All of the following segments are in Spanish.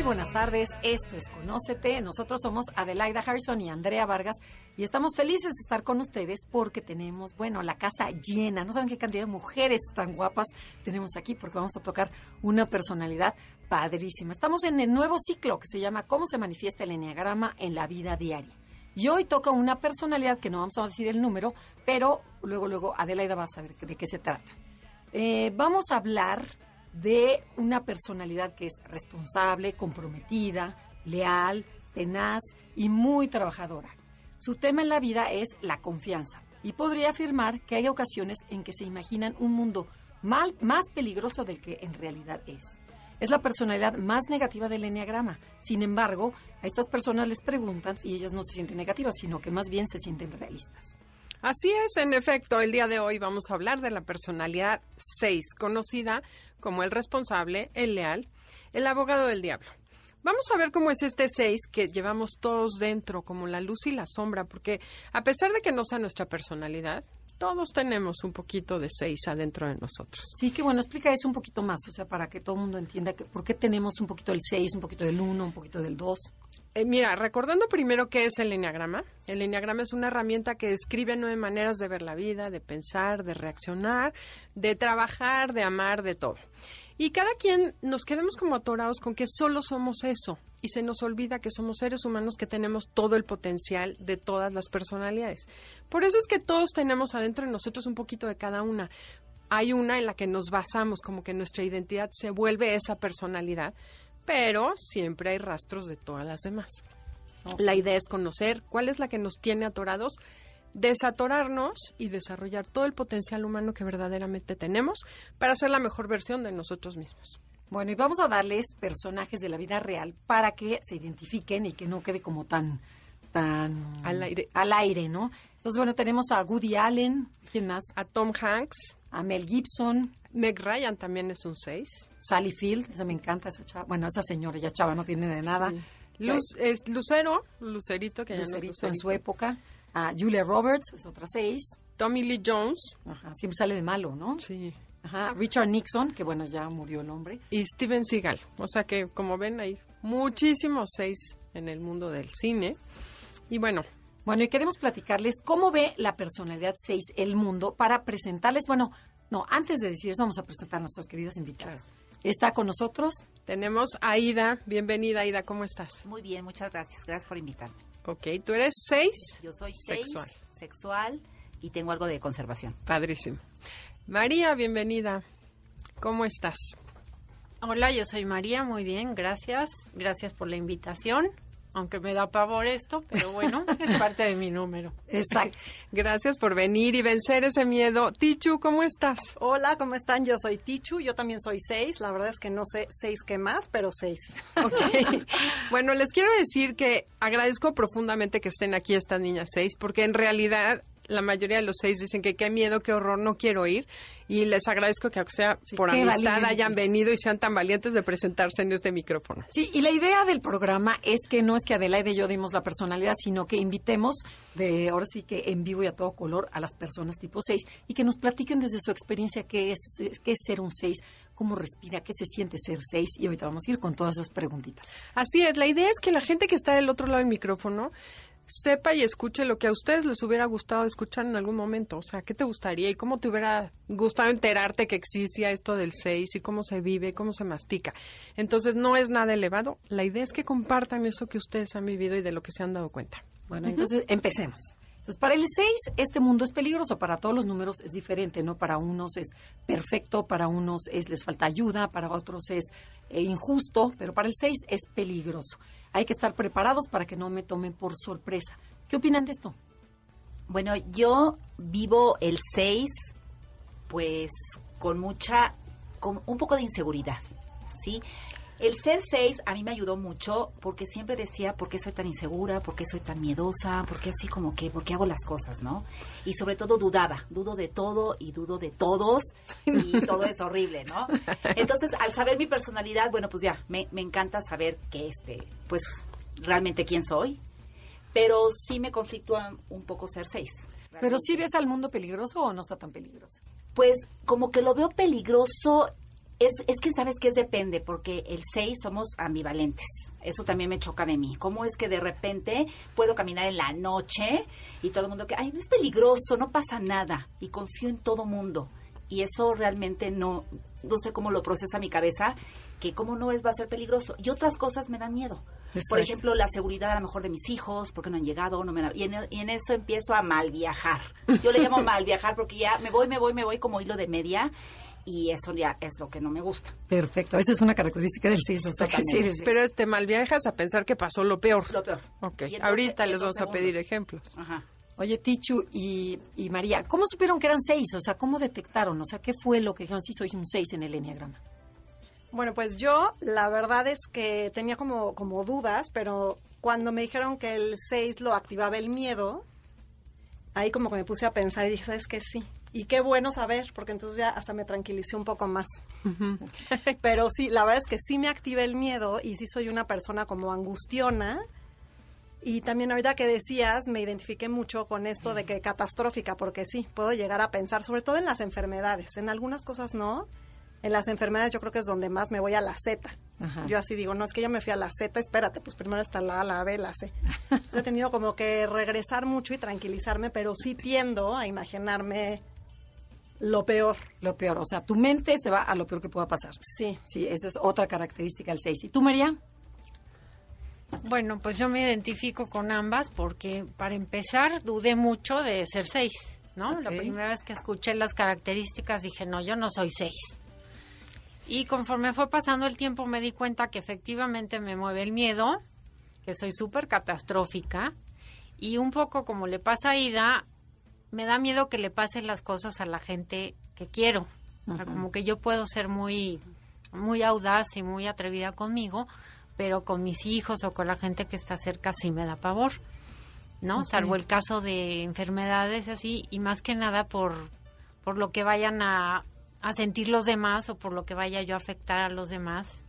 Muy buenas tardes, esto es Conócete. Nosotros somos Adelaida Harrison y Andrea Vargas y estamos felices de estar con ustedes porque tenemos, bueno, la casa llena. No saben qué cantidad de mujeres tan guapas tenemos aquí porque vamos a tocar una personalidad padrísima. Estamos en el nuevo ciclo que se llama ¿Cómo se manifiesta el enneagrama en la vida diaria? Y hoy toca una personalidad que no vamos a decir el número, pero luego, luego Adelaida va a saber de qué se trata. Eh, vamos a hablar de una personalidad que es responsable, comprometida, leal, tenaz y muy trabajadora. Su tema en la vida es la confianza y podría afirmar que hay ocasiones en que se imaginan un mundo mal- más peligroso del que en realidad es. Es la personalidad más negativa del enneagrama. Sin embargo, a estas personas les preguntan y ellas no se sienten negativas, sino que más bien se sienten realistas. Así es, en efecto, el día de hoy vamos a hablar de la personalidad 6, conocida como el responsable, el leal, el abogado del diablo. Vamos a ver cómo es este 6 que llevamos todos dentro, como la luz y la sombra, porque a pesar de que no sea nuestra personalidad, todos tenemos un poquito de 6 adentro de nosotros. Sí, que bueno, explica eso un poquito más, o sea, para que todo el mundo entienda que, por qué tenemos un poquito del 6, un poquito del 1, un poquito del 2. Eh, mira, recordando primero qué es el enneagrama. El enneagrama es una herramienta que describe nueve maneras de ver la vida, de pensar, de reaccionar, de trabajar, de amar, de todo. Y cada quien nos quedamos como atorados con que solo somos eso y se nos olvida que somos seres humanos que tenemos todo el potencial de todas las personalidades. Por eso es que todos tenemos adentro de nosotros un poquito de cada una. Hay una en la que nos basamos, como que nuestra identidad se vuelve esa personalidad, pero siempre hay rastros de todas las demás. La idea es conocer cuál es la que nos tiene atorados, desatorarnos y desarrollar todo el potencial humano que verdaderamente tenemos para ser la mejor versión de nosotros mismos. Bueno, y vamos a darles personajes de la vida real para que se identifiquen y que no quede como tan tan Al aire. al aire, ¿no? Entonces, bueno, tenemos a Woody Allen, ¿quién más? A Tom Hanks, A Mel Gibson, Meg Ryan también es un 6. Sally Field, esa me encanta, esa chava. Bueno, esa señora ya chava, no tiene de nada. Luz, es Lucero, Lucerito, que ya no es Lucerito en su época. A Julia Roberts, es otra seis. Tommy Lee Jones, Ajá, siempre sale de malo, ¿no? sí. Ajá, Richard Nixon, que bueno, ya murió el hombre. y Steven Seagal. O sea que, como ven, hay muchísimos seis en el mundo del cine. Y bueno, Bueno, y queremos platicarles cómo ve la personalidad 6 el mundo para presentarles, bueno, no, antes de decir eso vamos a presentar a nuestras queridas invitadas. Está con nosotros tenemos a Aida. Bienvenida, Aida, ¿cómo estás? Muy bien, muchas gracias. Gracias por invitarme. Ok, tú eres seis. Yo soy seis, Sexual. sexual y tengo algo de conservación. Padrísimo. María, bienvenida. ¿Cómo estás? Hola, yo soy María, muy bien, gracias. Gracias por la invitación, aunque me da pavor esto, pero bueno, es parte de mi número. Exacto. Gracias por venir y vencer ese miedo. Tichu, ¿cómo estás? Hola, ¿cómo están? Yo soy Tichu, yo también soy seis. La verdad es que no sé seis qué más, pero seis. Ok. Bueno, les quiero decir que agradezco profundamente que estén aquí estas niñas seis, porque en realidad la mayoría de los seis dicen que qué miedo, qué horror, no quiero ir. Y les agradezco que, aunque sea Sí, por amistad, valientes. hayan venido y sean tan valientes de presentarse en este micrófono. Sí, y la idea del programa es que no es que Adelaide y yo dimos la personalidad, sino que invitemos de ahora sí que en vivo y a todo color a las personas tipo 6 y que nos platiquen desde su experiencia qué es, qué es ser un 6, cómo respira, qué se siente ser 6 y ahorita vamos a ir con todas esas preguntitas. Así es, la idea es que la gente que está del otro lado del micrófono sepa y escuche lo que a ustedes les hubiera gustado escuchar en algún momento. O sea, ¿qué te gustaría y cómo te hubiera gustado enterarte que existía esto del 6 y cómo se vive, cómo se mastica? Entonces, no es nada elevado. La idea es que compartan eso que ustedes han vivido y de lo que se han dado cuenta. Bueno, entonces empecemos. Entonces, para el 6, este mundo es peligroso. Para todos los números es diferente, ¿no? Para unos es perfecto, para unos es les falta ayuda, para otros es eh, injusto, pero para el 6 es peligroso. Hay que estar preparados para que no me tomen por sorpresa. ¿Qué opinan de esto? Bueno, yo vivo el 6 pues con mucha, con un poco de inseguridad, ¿sí? El ser seis a mí me ayudó mucho porque siempre decía por qué soy tan insegura, por qué soy tan miedosa, por qué así como que, por qué hago las cosas, ¿no? Y sobre todo dudaba, dudo de todo y dudo de todos y todo es horrible, ¿no? Entonces, al saber mi personalidad, bueno, pues ya, me, me encanta saber que este, pues realmente quién soy, pero sí me conflictúa un poco ser seis. Pero si ves al mundo peligroso o no está tan peligroso. Pues como que lo veo peligroso, es, es que sabes que es depende, porque el 6 somos ambivalentes. Eso también me choca de mí. ¿Cómo es que de repente puedo caminar en la noche y todo el mundo que, ay, no es peligroso, no pasa nada y confío en todo mundo? Y eso realmente no, no sé cómo lo procesa mi cabeza, que cómo no es va a ser peligroso. Y otras cosas me dan miedo. Por ejemplo, la seguridad a lo mejor de mis hijos, porque no han llegado, no me han- y, en, y en eso empiezo a mal viajar. Yo le llamo mal viajar porque ya me voy, me voy, me voy como hilo de media y eso ya es lo que no me gusta. Perfecto, esa es una característica del 6. O sea, que sí, Totalmente. sí, sí. Pero este mal viajas a pensar que pasó lo peor. Lo peor. Ok, entonces, ahorita les vamos a pedir ejemplos. Ajá. Oye, Tichu y, y María, ¿cómo supieron que eran 6? O sea, ¿cómo detectaron? O sea, ¿qué fue lo que dijeron? Sí, soy un 6 en el enneagrama. Bueno, pues yo la verdad es que tenía como, como dudas, pero cuando me dijeron que el 6 lo activaba el miedo, ahí como que me puse a pensar y dije, ¿sabes qué? Sí. Y qué bueno saber, porque entonces ya hasta me tranquilicé un poco más. pero sí, la verdad es que sí me activa el miedo y sí soy una persona como angustiona. Y también ahorita que decías, me identifiqué mucho con esto de que catastrófica, porque sí, puedo llegar a pensar, sobre todo en las enfermedades. En algunas cosas no. En las enfermedades yo creo que es donde más me voy a la Z. Ajá. Yo así digo, no, es que ya me fui a la Z, espérate, pues primero está la A, la B, la C. Entonces, he tenido como que regresar mucho y tranquilizarme, pero sí tiendo a imaginarme lo peor. Lo peor, o sea, tu mente se va a lo peor que pueda pasar. Sí. Sí, esa es otra característica del 6. ¿Y tú, María? Bueno, pues yo me identifico con ambas porque para empezar dudé mucho de ser seis, ¿no? Ok. La primera vez que escuché las características dije, no, yo no soy seis. Y conforme fue pasando el tiempo me di cuenta que efectivamente me mueve el miedo, que soy súper catastrófica y un poco como le pasa a Ida, me da miedo que le pasen las cosas a la gente que quiero. O sea, como que yo puedo ser muy, muy audaz y muy atrevida conmigo, pero con mis hijos o con la gente que está cerca sí me da pavor, ¿no? Salvo el caso de enfermedades así y más que nada por, por lo que vayan a, a sentir los demás o por lo que vaya yo a afectar a los demás.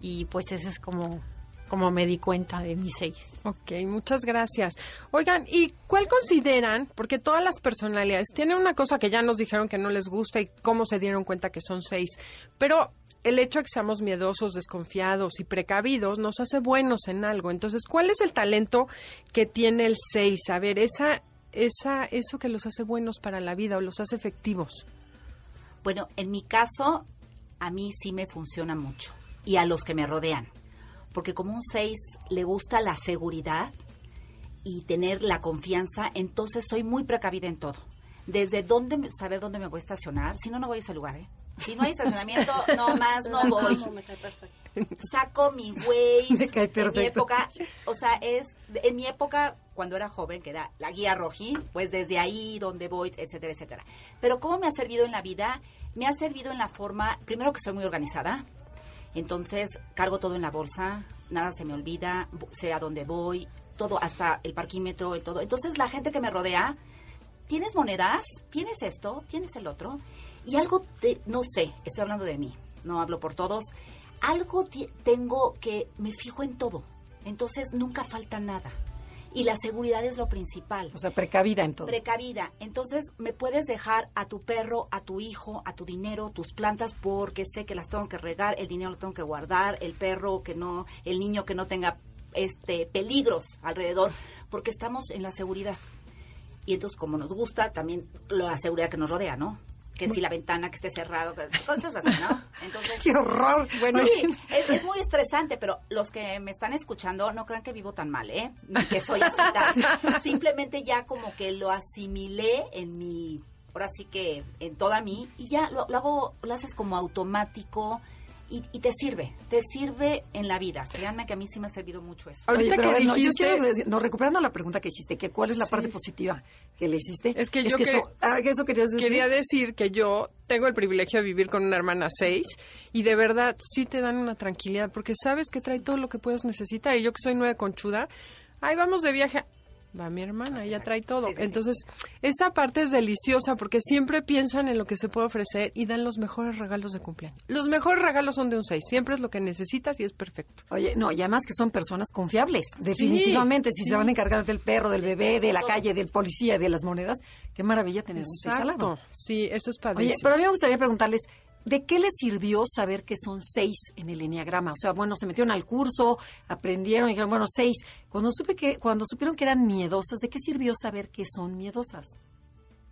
Y pues ese es como, como me di cuenta de mis seis. Ok, muchas gracias. Oigan, ¿y cuál consideran? Porque todas las personalidades tienen una cosa que ya nos dijeron que no les gusta y cómo se dieron cuenta que son seis. Pero el hecho de que seamos miedosos, desconfiados y precavidos nos hace buenos en algo. Entonces, ¿cuál es el talento que tiene el seis? A ver, esa, esa, eso que los hace buenos para la vida o los hace efectivos. Bueno, en mi caso, a mí sí me funciona mucho. Y a los que me rodean. Porque como un 6 le gusta la seguridad y tener la confianza, entonces soy muy precavida en todo. Desde dónde, saber dónde me voy a estacionar. Si no, no voy a ese lugar, ¿eh? Si no hay estacionamiento, no más, no voy. Amo, me cae perfecto. Saco mi. Me cae En mi época, o sea, es en mi época cuando era joven, que era la guía rojí, pues desde ahí donde voy, etcétera, etcétera. Pero cómo me ha servido en la vida? Me ha servido en la forma, primero que soy muy organizada, entonces cargo todo en la bolsa, nada se me olvida, sé a dónde voy, todo, hasta el parquímetro y todo. Entonces la gente que me rodea, ¿tienes monedas? ¿Tienes esto? ¿Tienes el otro? Y algo, te- no sé, estoy hablando de mí, no hablo por todos, algo tengo que me fijo en todo, entonces nunca falta nada. Y la seguridad es lo principal. O sea, precavida en todo. Precavida. Entonces, me puedes dejar a tu perro, a tu hijo, a tu dinero, tus plantas, porque sé que las tengo que regar, el dinero lo tengo que guardar, el perro que no, el niño que no tenga este peligros alrededor, porque estamos en la seguridad. Y entonces, como nos gusta, también la seguridad que nos rodea, ¿no? Que si la ventana que esté cerrado, cosas así, ¿no? Entonces, ¡Qué horror! Bueno, Sí, es, es muy estresante, pero los que me están escuchando no crean que vivo tan mal, ¿eh? Ni que soy así. Simplemente ya como que lo asimilé en mi... Ahora sí que en toda mí y ya lo, lo hago, lo haces como automático y, y te sirve, te sirve en la vida. Créanme que a mí sí me ha servido mucho eso. Ahorita Oye, pero que no, yo dijiste- quiero decir- no, recuperando la pregunta que hiciste, que cuál es la Sí. parte positiva que le hiciste. Es que yo que- eso, ah, que eso querías decir. Quería decir que yo tengo el privilegio de vivir con una hermana seis y de verdad sí te dan una tranquilidad porque sabes que trae todo lo que puedes necesitar. Y yo que soy nueve conchuda, ahí vamos de viaje. Va mi hermana, ella trae todo. Sí, sí, sí. Entonces, esa parte es deliciosa porque siempre piensan en lo que se puede ofrecer y dan los mejores regalos de cumpleaños. Los mejores regalos son de un seis, siempre es lo que necesitas y es perfecto. Oye, no, y además que son personas confiables, definitivamente. si se van a encargar del perro, del bebé, de la calle, del policía, de las monedas, qué maravilla tener un seis al lado. Exacto. Sí, eso es Oye, padrísimo. pero a mí me gustaría preguntarles, ¿de qué les sirvió saber que son seis en el enneagrama? O sea, bueno, se metieron al curso, aprendieron y dijeron, bueno, seis. Cuando supe que, cuando supieron que eran miedosas, ¿de qué sirvió saber que son miedosas?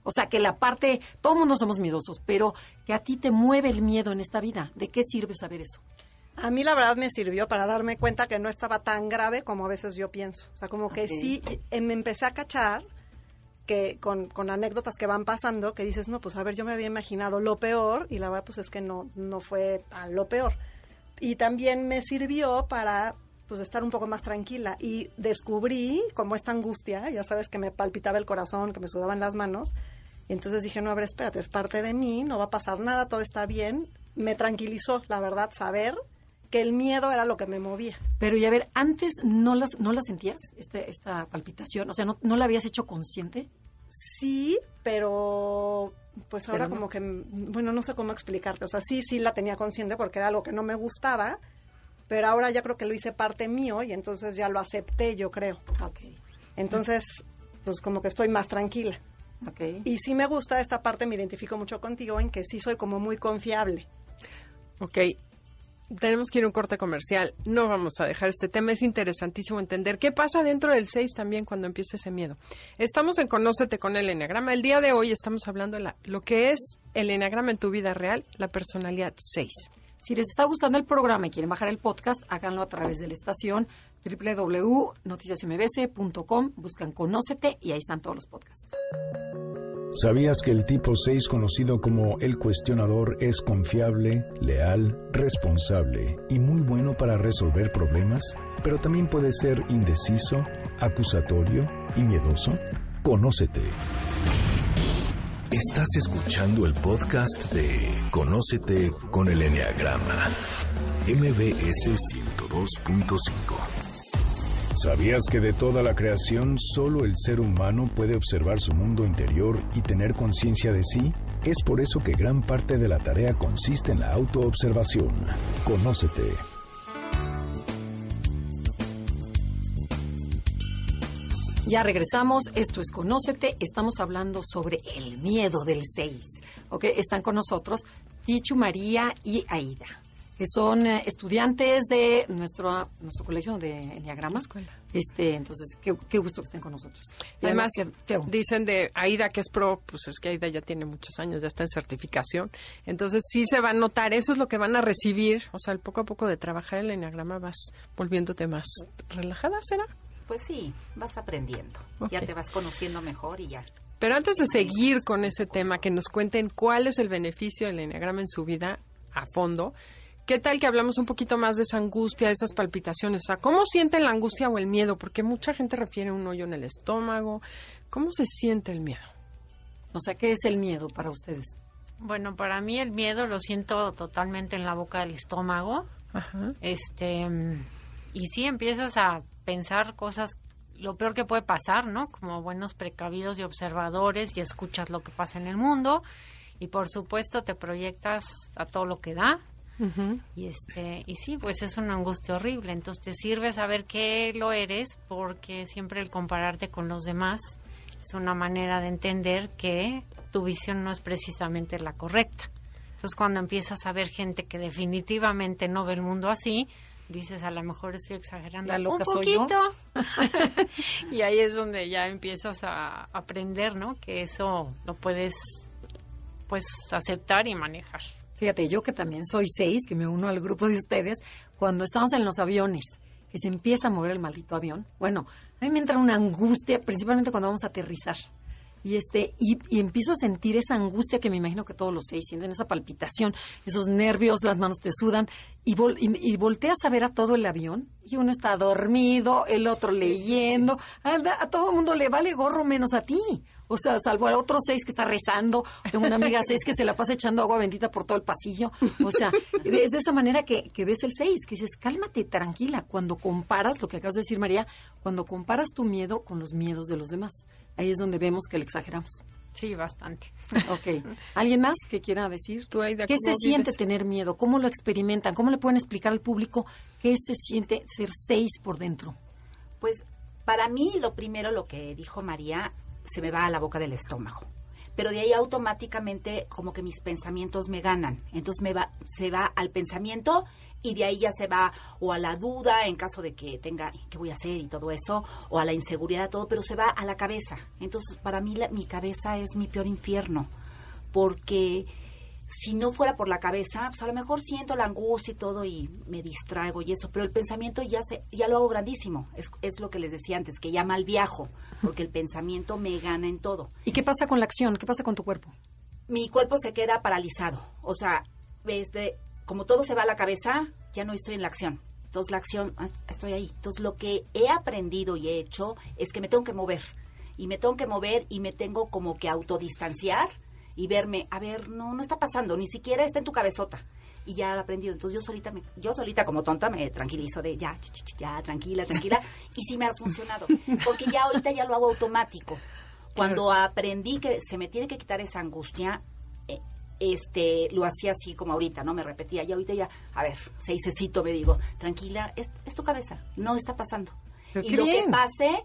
O sea, que la parte, todo el mundo somos miedosos, pero que a ti te mueve el miedo en esta vida. ¿De qué sirve saber eso? A mí la verdad me sirvió para darme cuenta que no estaba tan grave como a veces yo pienso. O sea, como que sí, eh, me empecé a cachar que con, con anécdotas que van pasando, que dices, no, pues a ver, yo me había imaginado lo peor y la verdad pues es que no, no fue a lo peor. Y también me sirvió para pues estar un poco más tranquila y descubrí como esta angustia, ya sabes que me palpitaba el corazón, que me sudaban las manos, y entonces dije, no, a ver, espérate, es parte de mí, no va a pasar nada, todo está bien. Me tranquilizó, la verdad, saber que el miedo era lo que me movía. Pero y a ver, antes no las, no la sentías, este, esta palpitación, o sea, no, no la habías hecho consciente. Sí, pero pues ahora Pero no. como que, bueno, no sé cómo explicarte. O sea, sí, sí la tenía consciente porque era algo que no me gustaba, pero ahora ya creo que lo hice parte mío y entonces ya lo acepté, yo creo. Ok, Entonces, pues como que estoy más tranquila. ok. Y sí me gusta esta parte, me identifico mucho contigo en que sí soy como muy confiable. Ok, tenemos que ir a un corte comercial. No vamos a dejar este tema. Es interesantísimo entender qué pasa dentro del 6 también cuando empieza ese miedo. Estamos en Conócete con el Enneagrama. El día de hoy estamos hablando de lo que es el Enneagrama en tu vida real, la personalidad 6. Si les está gustando el programa y quieren bajar el podcast, háganlo a través de la estación www.noticiasmbc.com, buscan Conócete y ahí están todos los podcasts. ¿Sabías que el tipo 6, conocido como el cuestionador, es confiable, leal, responsable y muy bueno para resolver problemas, pero también puede ser indeciso, acusatorio y miedoso? Conócete. Estás escuchando el podcast de Conócete con el Enneagrama, MBS 102.5. ¿Sabías que de toda la creación solo el ser humano puede observar su mundo interior y tener conciencia de sí? Es por eso que gran parte de la tarea consiste en la autoobservación. Conócete. Ya regresamos, esto es Conócete, estamos hablando sobre el miedo del 6. ¿ok? Están con nosotros Pichu, María y Aida, que son eh, estudiantes de nuestro, nuestro colegio de Enneagramas. Escuela. Este, entonces, qué, qué gusto que estén con nosotros. Y Además, que- dicen de Aida que es pro, pues es que Aida ya tiene muchos años, ya está en certificación. Entonces sí se va a notar, eso es lo que van a recibir. O sea, el poco a poco de trabajar el Enneagrama vas volviéndote más relajada, ¿será? Pues sí, vas aprendiendo. Ya te vas conociendo mejor y ya. Pero antes de seguir con ese tema, que nos cuenten cuál es el beneficio del enneagrama en su vida a fondo, ¿qué tal que hablamos un poquito más de esa angustia, de esas palpitaciones? O sea, ¿cómo sienten la angustia o el miedo? Porque mucha gente refiere a un hoyo en el estómago. ¿Cómo se siente el miedo? o sea, ¿qué es el miedo para ustedes? Bueno, para mí el miedo lo siento totalmente en la boca del estómago. Ajá. Este, y sí empiezas a pensar cosas, lo peor que puede pasar, ¿no? Como buenos precavidos y observadores y escuchas lo que pasa en el mundo y por supuesto te proyectas a todo lo que da. Y este, y sí, pues es una angustia horrible. Entonces te sirve saber que lo eres porque siempre el compararte con los demás es una manera de entender que tu visión no es precisamente la correcta. Entonces cuando empiezas a ver gente que definitivamente no ve el mundo así, dices a lo mejor estoy exagerando La loca un soy yo. poquito. y ahí es donde ya empiezas a aprender, ¿no? Que eso lo puedes pues aceptar y manejar. Fíjate, yo que también soy seis, que me uno al grupo de ustedes, cuando estamos en los aviones, que se empieza a mover el maldito avión, bueno, a mí me entra una angustia, principalmente cuando vamos a aterrizar. y este y, y empiezo a sentir esa angustia que me imagino que todos los seis sienten, esa palpitación, esos nervios, las manos te sudan y, vol- y, y volteas a ver a todo el avión y uno está dormido, el otro leyendo, a, a todo el mundo le vale gorro menos a ti. O sea, salvo al otro seis que está rezando, tengo una amiga seis que se la pasa echando agua bendita por todo el pasillo. O sea, es de esa manera que, que ves el seis, que dices, cálmate, tranquila. Cuando comparas, lo que acabas de decir, María, cuando comparas tu miedo con los miedos de los demás, ahí es donde vemos que le exageramos. Sí, bastante. Ok. ¿Alguien más que quiera decir? Tú, Aida, ¿Qué ¿cómo se siente tener miedo? ¿Cómo lo experimentan? ¿Cómo le pueden explicar al público qué se siente ser seis por dentro? Pues para mí lo primero, lo que dijo María, se me va a la boca del estómago. Pero de ahí automáticamente como que mis pensamientos me ganan. Entonces me va, se va al pensamiento y de ahí ya se va o a la duda en caso de que tenga qué voy a hacer y todo eso, o a la inseguridad, todo, pero se va a la cabeza. Entonces para mí la- mi cabeza es mi peor infierno, porque si no fuera por la cabeza, pues a lo mejor siento la angustia y todo y me distraigo y eso, pero el pensamiento ya se, ya lo hago grandísimo. Es, es lo que les decía antes, que ya mal viajo, porque el pensamiento me gana en todo. ¿Y qué pasa con la acción? ¿Qué pasa con tu cuerpo? Mi cuerpo se queda paralizado. O sea, desde, como todo se va a la cabeza, ya no estoy en la acción. Entonces la acción, ah, estoy ahí. Entonces lo que he aprendido y he hecho es que me tengo que mover. Y me tengo que mover y me tengo como que autodistanciar y verme, a ver, no, no está pasando, ni siquiera está en tu cabezota. Y ya he aprendido. Entonces yo solita, me, yo solita como tonta me tranquilizo de ya, ya, tranquila, tranquila. y sí me ha funcionado. Porque ya ahorita ya lo hago automático. Cuando aprendí que se me tiene que quitar esa angustia, eh, este, lo hacía así como ahorita, ¿no? Me repetía. Y ahorita ya, a ver, seisecito me digo, tranquila, es, es tu cabeza, no está pasando. Pero y lo bien. que pase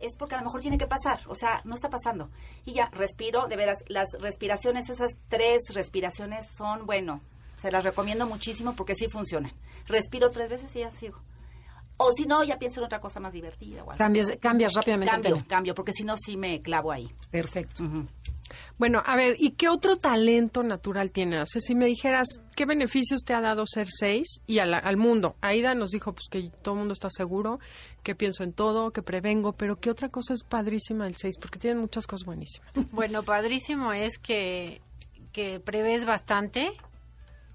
es porque a lo mejor tiene que pasar, o sea, no está pasando. Y ya, respiro, de veras, las respiraciones, esas tres respiraciones son, bueno, se las recomiendo muchísimo porque sí funcionan. Respiro tres veces y ya sigo. O si no, ya pienso en otra cosa más divertida. o algo. Cambias, cambias rápidamente el Cambio, tema. cambio, porque si no, sí me clavo ahí. Perfecto. Bueno, a ver, ¿y qué otro talento natural tiene? O sea, si me dijeras, ¿qué beneficios te ha dado ser seis y a la- al mundo? Aida nos dijo pues que todo el mundo está seguro, que pienso en todo, que prevengo, pero ¿qué otra cosa es padrísima el seis? Porque tienen muchas cosas buenísimas. Bueno, padrísimo es que, que prevés bastante.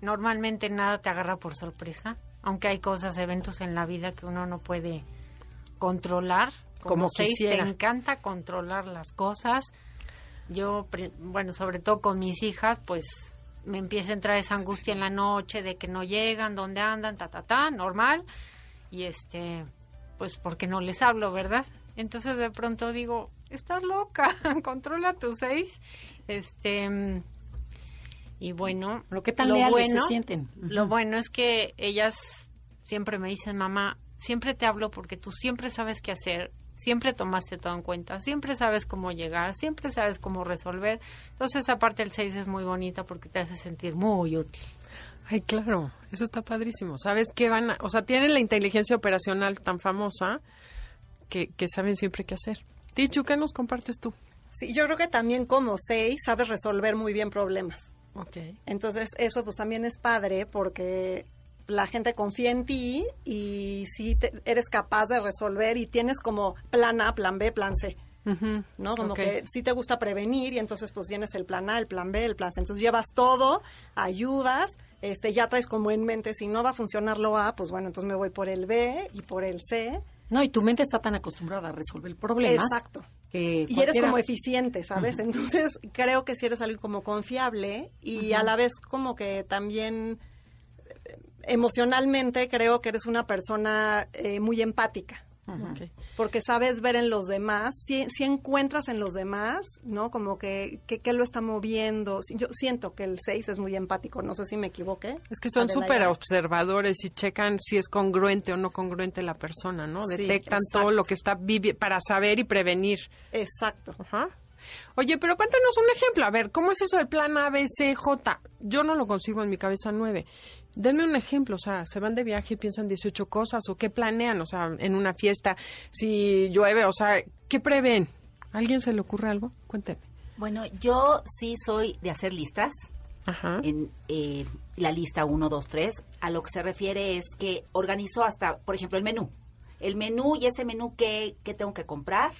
Normalmente nada te agarra por sorpresa, aunque hay cosas, eventos en la vida que uno no puede controlar. Como seis, quisiera. te encanta controlar las cosas. Yo, bueno, sobre todo con mis hijas, pues me empieza a entrar esa angustia en la noche de que no llegan, dónde andan, ta, ta, ta, normal. Y este, pues porque no les hablo, ¿verdad? Entonces de pronto digo, estás loca, controla tus seis. Este, y bueno, Lo que tan leales se sienten. Lo bueno es que ellas siempre me dicen, mamá, siempre te hablo porque tú siempre sabes qué hacer, siempre tomaste todo en cuenta, siempre sabes cómo llegar, siempre sabes cómo resolver. Entonces, esa parte del 6 es muy bonita porque te hace sentir muy útil. Ay, claro, eso está padrísimo. ¿Sabes qué van a, o sea, tienen la inteligencia operacional tan famosa que, que saben siempre qué hacer. Tichu, ¿qué nos compartes tú? Sí, yo creo que también como seis sabes resolver muy bien problemas. Ok. Entonces eso pues también es padre porque la gente confía en ti y si eres capaz de resolver y tienes como plan A, plan B, plan C. ¿no? Como que sí te gusta prevenir y entonces pues tienes el plan A, el plan B, el plan C. Entonces llevas todo, ayudas, este ya traes como en mente si no va a funcionar lo A, pues bueno, entonces me voy por el B y por el C. No, y tu mente está tan acostumbrada a resolver problemas. Exacto. Que Y eres como eficiente, ¿sabes? Entonces creo que si eres alguien como confiable y a la vez como que también eh, emocionalmente creo que eres una persona eh, muy empática. Porque sabes ver en los demás, si, si encuentras en los demás, ¿no? Como que, que, que lo está moviendo. Yo siento que el 6 es muy empático, no sé si me equivoqué. Es que son súper observadores y checan si es congruente o no congruente la persona, ¿no? Sí, Detectan exacto. todo lo que está para saber y prevenir. Exacto. Ajá. Oye, pero cuéntanos un ejemplo. A ver, ¿cómo es eso del plan A, B, C, J? Yo no lo consigo en mi cabeza nueve. Denme un ejemplo, o sea, se van de viaje y piensan 18 cosas, o qué planean, o sea, en una fiesta, si llueve, o sea, ¿qué prevén? ¿A ¿Alguien se le ocurre algo? Cuénteme. Bueno, yo sí soy de hacer listas. Ajá. En eh, la lista 1, 2, 3. A lo que se refiere es que organizo hasta, por ejemplo, el menú. El menú y ese menú que, que tengo que comprar.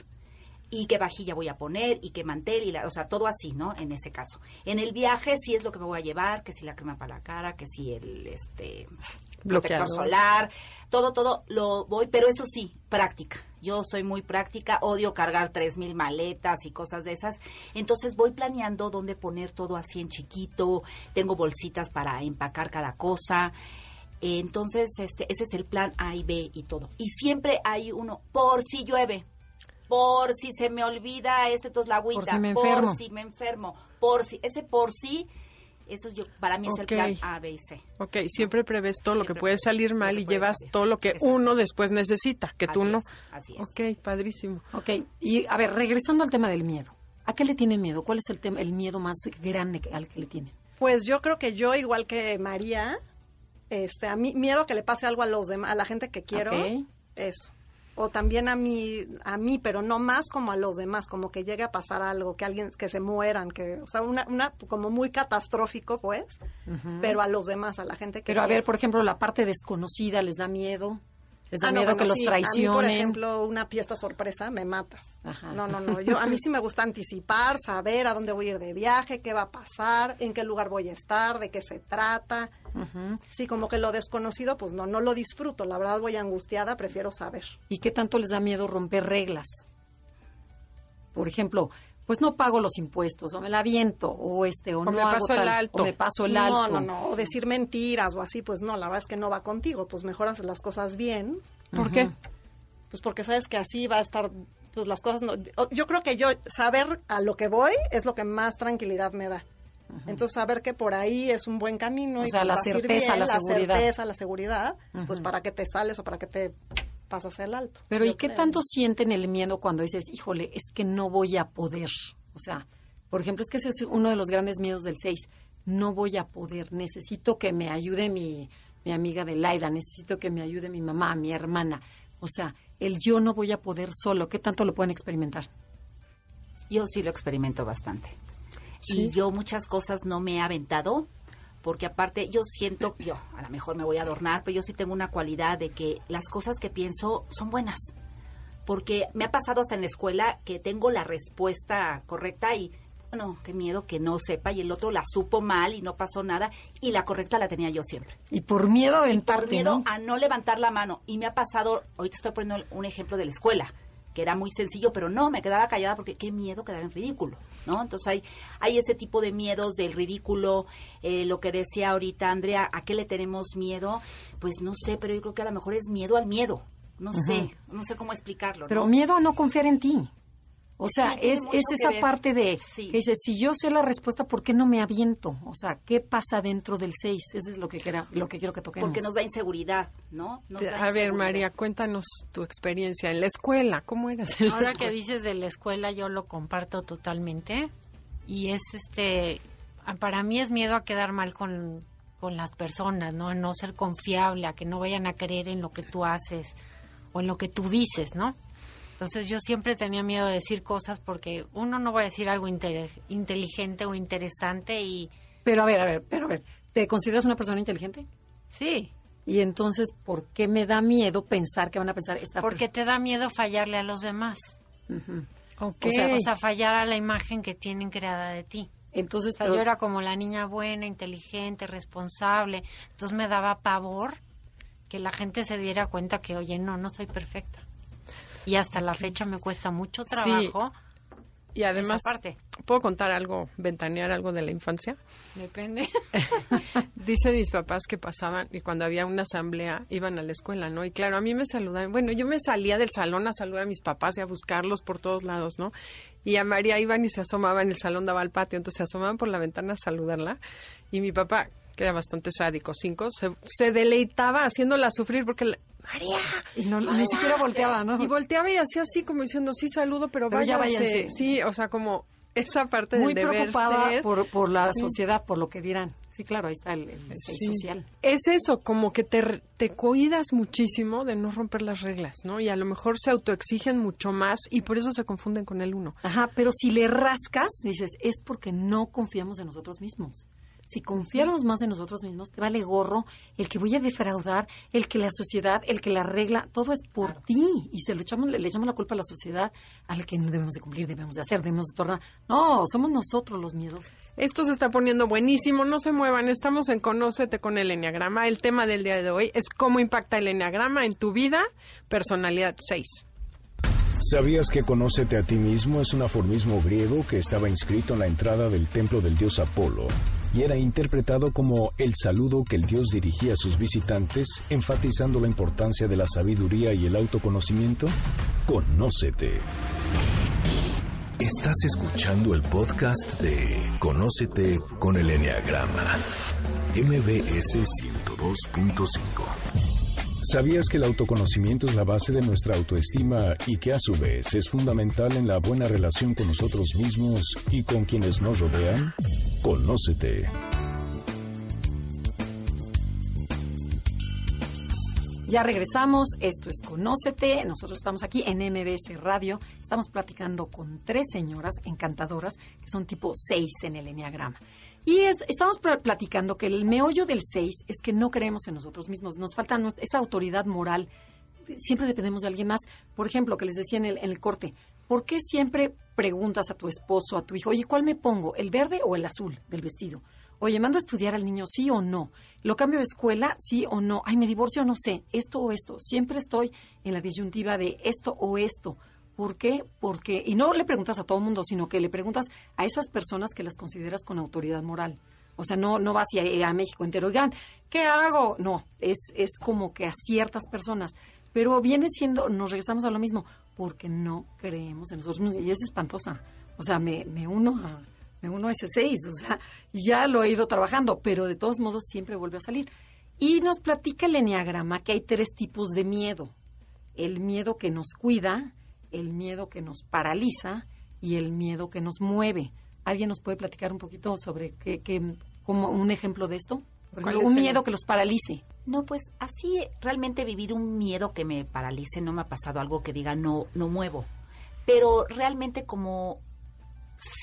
Y qué vajilla voy a poner y qué mantel y la, o sea, todo así, ¿no? En ese caso. En el viaje sí es lo que me voy a llevar, que si la crema para la cara, que si el este Bloqueador. protector solar, todo todo lo voy, pero eso sí, práctica. Yo soy muy práctica, odio cargar tres mil maletas y cosas de esas. Entonces voy planeando dónde poner todo así en chiquito. Tengo bolsitas para empacar cada cosa. Entonces, este, ese es el plan A y B y todo. Y siempre hay uno, por si llueve, por si se me olvida esto, entonces la agüita, Por si me enfermo. si me enfermo, por si, ese por si, eso yo, para mí es el plan A, B y C. Ok, siempre prevés todo lo que puede salir mal y llevas salir. todo lo que Exacto. uno después necesita, que tú no. es, así es. Ok, padrísimo. Ok, y a ver, regresando al tema del miedo. ¿A qué le tienen miedo? ¿Cuál es el tema, el miedo más grande al que le tienen? Pues yo creo que yo, igual que María, este, a mí, miedo que le pase algo a los demás, a la gente que quiero, eso. O también a mí, a mí, pero no más como a los demás, como que llegue a pasar algo, que alguien, que se mueran, que, o sea, una, una como muy catastrófico, pues, pero a los demás, a la gente que Pero a ver, por ejemplo, la parte desconocida, ¿les da miedo? ¿Les da Ah, miedo que los A mí, por traicionen? ejemplo, una fiesta sorpresa, me matas. Ajá. No, no, no. Yo, a mí sí me gusta anticipar, saber a dónde voy a ir de viaje, qué va a pasar, en qué lugar voy a estar, de qué se trata. Ujú. Sí, como que lo desconocido, pues no, no lo disfruto. La verdad voy angustiada, prefiero saber. ¿Y qué tanto les da miedo romper reglas? Por ejemplo, pues no pago los impuestos, o me la aviento, o este, o, O no me hago paso el tal, alto. o me paso el no, alto. no, no. O decir mentiras o así, pues no, la verdad es que no va contigo. Pues mejor haces las cosas bien. ¿Por qué? Pues porque sabes que así va a estar, pues las cosas no. Yo creo que yo saber a lo que voy es lo que más tranquilidad me da. Entonces saber que por ahí es un buen camino O y sea, que la certeza, la la seguridad. certeza, la seguridad, pues para qué te sales o para qué te pasas el alto. Pero ¿y qué creo. tanto sienten el miedo cuando dices, híjole, es que no voy a poder? O sea, por ejemplo, es que ese es uno de los grandes miedos del 6. No voy a poder, necesito que me ayude mi, mi amiga de Laida, necesito que me ayude mi mamá, mi hermana. O sea, el yo no voy a poder solo, ¿qué tanto lo pueden experimentar? Yo sí lo experimento bastante. Sí. Y yo muchas cosas no me he aventado, porque aparte yo siento, yo a lo mejor me voy a adornar, pero yo sí tengo una cualidad de que las cosas que pienso son buenas. Porque me ha pasado hasta en la escuela que tengo la respuesta correcta y, bueno, qué miedo que no sepa, y el otro la supo mal y no pasó nada, y la correcta la tenía yo siempre. Y por miedo a por aventarte, miedo ¿no? a no levantar la mano. Y me ha pasado, ahorita estoy poniendo un ejemplo de la escuela, que era muy sencillo, pero no, me quedaba callada porque qué miedo quedar en ridículo, ¿no? Entonces hay, hay ese tipo de miedos del ridículo, eh, lo que decía ahorita Andrea, ¿a qué le tenemos miedo? Pues no sé, pero yo creo que a lo mejor es miedo al miedo. No sé, no sé cómo explicarlo. Pero miedo a no confiar en ti. O sea, Sí, es, es esa ver. parte de Sí. que dices, si yo sé la respuesta, ¿por qué no me aviento? O sea, ¿qué pasa dentro del 6? Eso es lo que, quiera, lo que quiero que toquemos. porque nos da inseguridad, ¿no? Nos da A ver, inseguridad. María, cuéntanos tu experiencia en la escuela. ¿Cómo eras en la Ahora que dices de la escuela, yo lo comparto totalmente. Y es este, para mí es miedo a quedar mal con, con las personas, ¿no? A no ser confiable, a que no vayan a creer en lo que tú haces o en lo que tú dices, ¿no? Entonces yo siempre tenía miedo de decir cosas porque uno no va a decir algo inte- inteligente o interesante y Pero a ver, a ver, pero a ver, ¿te consideras una persona inteligente? sí, Y entonces, ¿por qué me da miedo pensar que van a pensar esta porque te da miedo fallarle a los demás. O, sea, o sea, fallar a la imagen que tienen creada de ti. Entonces, O sea, pero- yo era como la niña buena, inteligente, responsable. Entonces me daba pavor que la gente se diera cuenta que, oye, no, no soy perfecta. Y hasta la fecha me cuesta mucho trabajo. y además, parte. ¿puedo contar algo, ventanear algo de la infancia? Depende. Dicen mis papás que pasaban y cuando había una asamblea iban a la escuela, ¿no? Y claro, a mí me saludaban. Bueno, yo me salía del salón a saludar a mis papás y a buscarlos por todos lados, ¿no? Y a María iban y se asomaban, el salón daba al patio, entonces se asomaban por la ventana a saludarla. Y mi papá, que era bastante sádico, cinco, se, se deleitaba haciéndola sufrir porque... María, Y no, ni siquiera volteaba, ¿no? y volteaba y hacía así como diciendo, sí, saludo, pero, Pero ya váyanse. váyanse. Sí, o sea, como esa parte Muy del deber preocupada ser. por, por la Sí. sociedad, por lo que dirán. Sí, claro, ahí está el, el seis Sí. social. Es eso, como que te, te cuidas muchísimo de no romper las reglas, ¿no? Y a lo mejor se autoexigen mucho más y por eso se confunden con el uno. Ajá, pero si le rascas, dices, es porque no confiamos en nosotros mismos. Si confiáramos más en nosotros mismos, te vale gorro el que voy a defraudar, el que la sociedad, el que la regla, todo es por ti. Y se lo echamos, le, le echamos la culpa a la sociedad, al que no debemos de cumplir, debemos de hacer, debemos de tornar. No, somos nosotros los miedosos. Esto se está poniendo buenísimo, no se muevan, estamos en Conócete con el Enneagrama. El tema del día de hoy es cómo impacta el Enneagrama en tu vida, personalidad 6. ¿Sabías que Conócete a ti mismo es un aforismo griego que estaba inscrito en la entrada del templo del dios Apolo y era interpretado como el saludo que el dios dirigía a sus visitantes, enfatizando la importancia de la sabiduría y el autoconocimiento? Conócete. Estás escuchando el podcast de Conócete con el Enneagrama, MBS 102.5. ¿Sabías que el autoconocimiento es la base de nuestra autoestima y que a su vez es fundamental en la buena relación con nosotros mismos y con quienes nos rodean? Conócete. Ya regresamos, esto es Conócete, nosotros estamos aquí en MBS Radio, estamos platicando con tres señoras encantadoras que son tipo 6 en el Enneagrama. Y es- estamos pl- platicando que el meollo del 6 es que no creemos en nosotros mismos, nos falta nues- esa autoridad moral, siempre dependemos de alguien más. Por ejemplo, que les decía en el, en el corte, ¿por qué siempre preguntas a tu esposo, a tu hijo, oye, ¿cuál me pongo, el verde o el azul del vestido? Oye, ¿mando a estudiar al niño sí o no? ¿Lo cambio de escuela sí o no? Ay, me divorcio no sé, esto o esto. Siempre estoy en la disyuntiva de esto o esto. ¿Por qué? Porque, y no le preguntas a todo el mundo, sino que le preguntas a esas personas que las consideras con autoridad moral. O sea, no, no vas a, a México entero, oigan, ¿qué hago? No, es, es como que a ciertas personas. Pero viene siendo, nos regresamos a lo mismo, porque no creemos en nosotros mismos. Y es espantosa. O sea, me, me uno a, me uno a ese seis, o sea, ya lo he ido trabajando, pero de todos modos siempre vuelve a salir. Y nos platica el enneagrama que hay tres tipos de miedo. El miedo que nos cuida, el miedo que nos paraliza y el miedo que nos mueve. ¿Alguien nos puede platicar un poquito sobre qué, qué- como un ejemplo de esto? Por ¿Cuál ejemplo, es un el- miedo que los paralice. No, pues así realmente vivir un miedo que me paralice, no me ha pasado algo que diga no, no muevo. Pero realmente como,